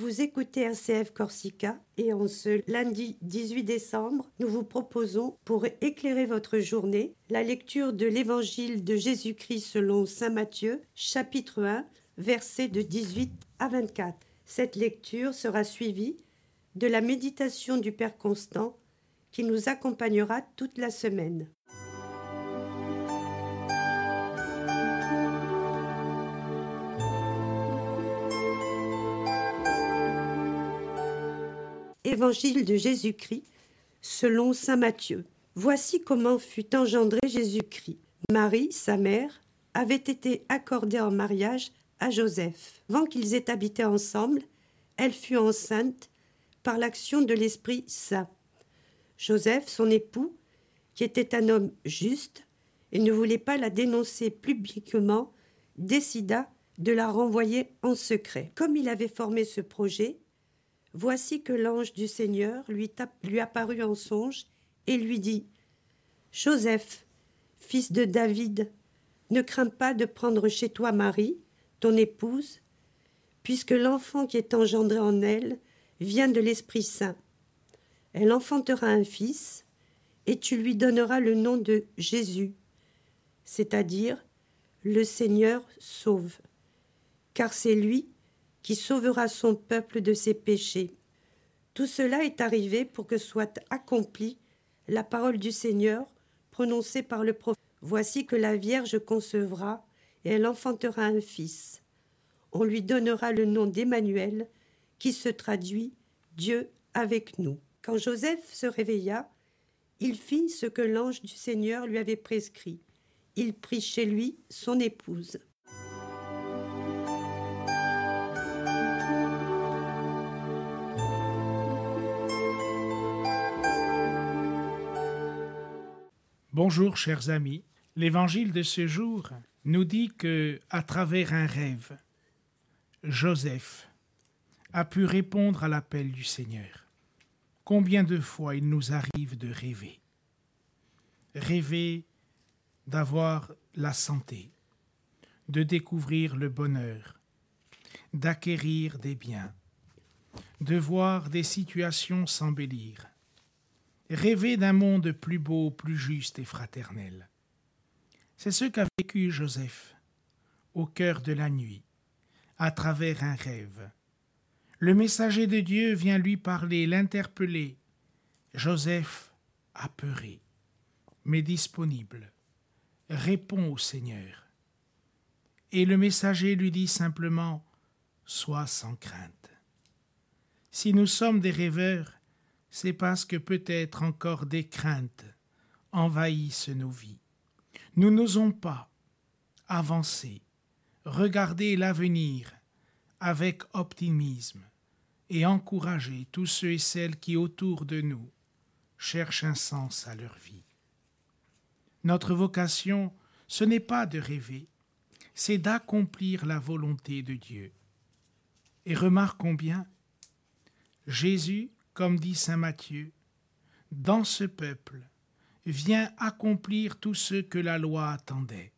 Vous écoutez RCF Corsica et en ce lundi 18 décembre, nous vous proposons, pour éclairer votre journée, la lecture de l'Évangile de Jésus-Christ selon Saint Matthieu, chapitre 1, versets de 18 à 24. Cette lecture sera suivie de la méditation du Père Constant qui nous accompagnera toute la semaine. Évangile de Jésus-Christ selon Saint Matthieu. Voici comment fut engendré Jésus-Christ. Marie, sa mère, avait été accordée en mariage à Joseph. Avant qu'ils aient habité ensemble, elle fut enceinte par l'action de l'Esprit Saint. Joseph, son époux, qui était un homme juste et ne voulait pas la dénoncer publiquement, décida de la renvoyer en secret. Comme il avait formé ce projet, Voici que l'ange du Seigneur lui, apparut en songe et lui dit Joseph, fils de David, ne crains pas de prendre chez toi Marie, ton épouse, puisque l'enfant qui est engendré en elle vient de l'Esprit Saint. Elle enfantera un fils, et tu lui donneras le nom de Jésus, c'est-à-dire le Seigneur sauve, car c'est lui qui sauvera son peuple de ses péchés. Tout cela est arrivé pour que soit accomplie la parole du Seigneur prononcée par le prophète. Voici que la Vierge concevra et elle enfantera un fils. On lui donnera le nom d'Emmanuel, qui se traduit Dieu avec nous. Quand Joseph se réveilla, il fit ce que l'ange du Seigneur lui avait prescrit. Il prit chez lui son épouse. Bonjour chers amis. L'évangile de ce jour nous dit que à travers un rêve, Joseph a pu répondre à l'appel du Seigneur. Combien de fois il nous arrive de rêver? Rêver d'avoir la santé, de découvrir le bonheur, d'acquérir des biens, de voir des situations s'embellir, rêver d'un monde plus beau, plus juste et fraternel. C'est ce qu'a vécu Joseph au cœur de la nuit, à travers un rêve. Le messager de Dieu vient lui parler, l'interpeller. Joseph, apeuré, mais disponible, répond au Seigneur. Et le messager lui dit simplement Sois sans crainte. Si nous sommes des rêveurs, c'est parce que peut-être encore des craintes envahissent nos vies. Nous n'osons pas avancer, regarder l'avenir avec optimisme et encourager tous ceux et celles qui autour de nous cherchent un sens à leur vie. Notre vocation, ce n'est pas de rêver, c'est d'accomplir la volonté de Dieu. Et remarquons bien, Jésus comme dit saint Matthieu, dans ce peuple vient accomplir tout ce que la loi attendait.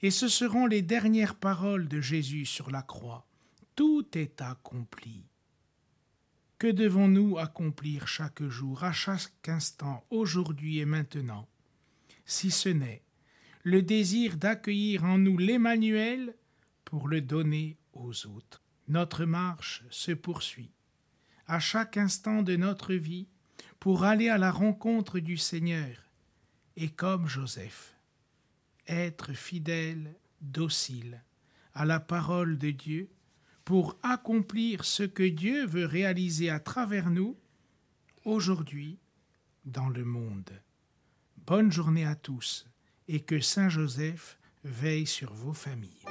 Et ce seront les dernières paroles de Jésus sur la croix. Tout est accompli. Que devons-nous accomplir chaque jour, à chaque instant, aujourd'hui et maintenant, si ce n'est le désir d'accueillir en nous l'Emmanuel pour le donner aux autres Notre marche se poursuit à chaque instant de notre vie pour aller à la rencontre du Seigneur et comme Joseph, être fidèle, docile à la parole de Dieu pour accomplir ce que Dieu veut réaliser à travers nous aujourd'hui dans le monde. Bonne journée à tous et que Saint Joseph veille sur vos familles.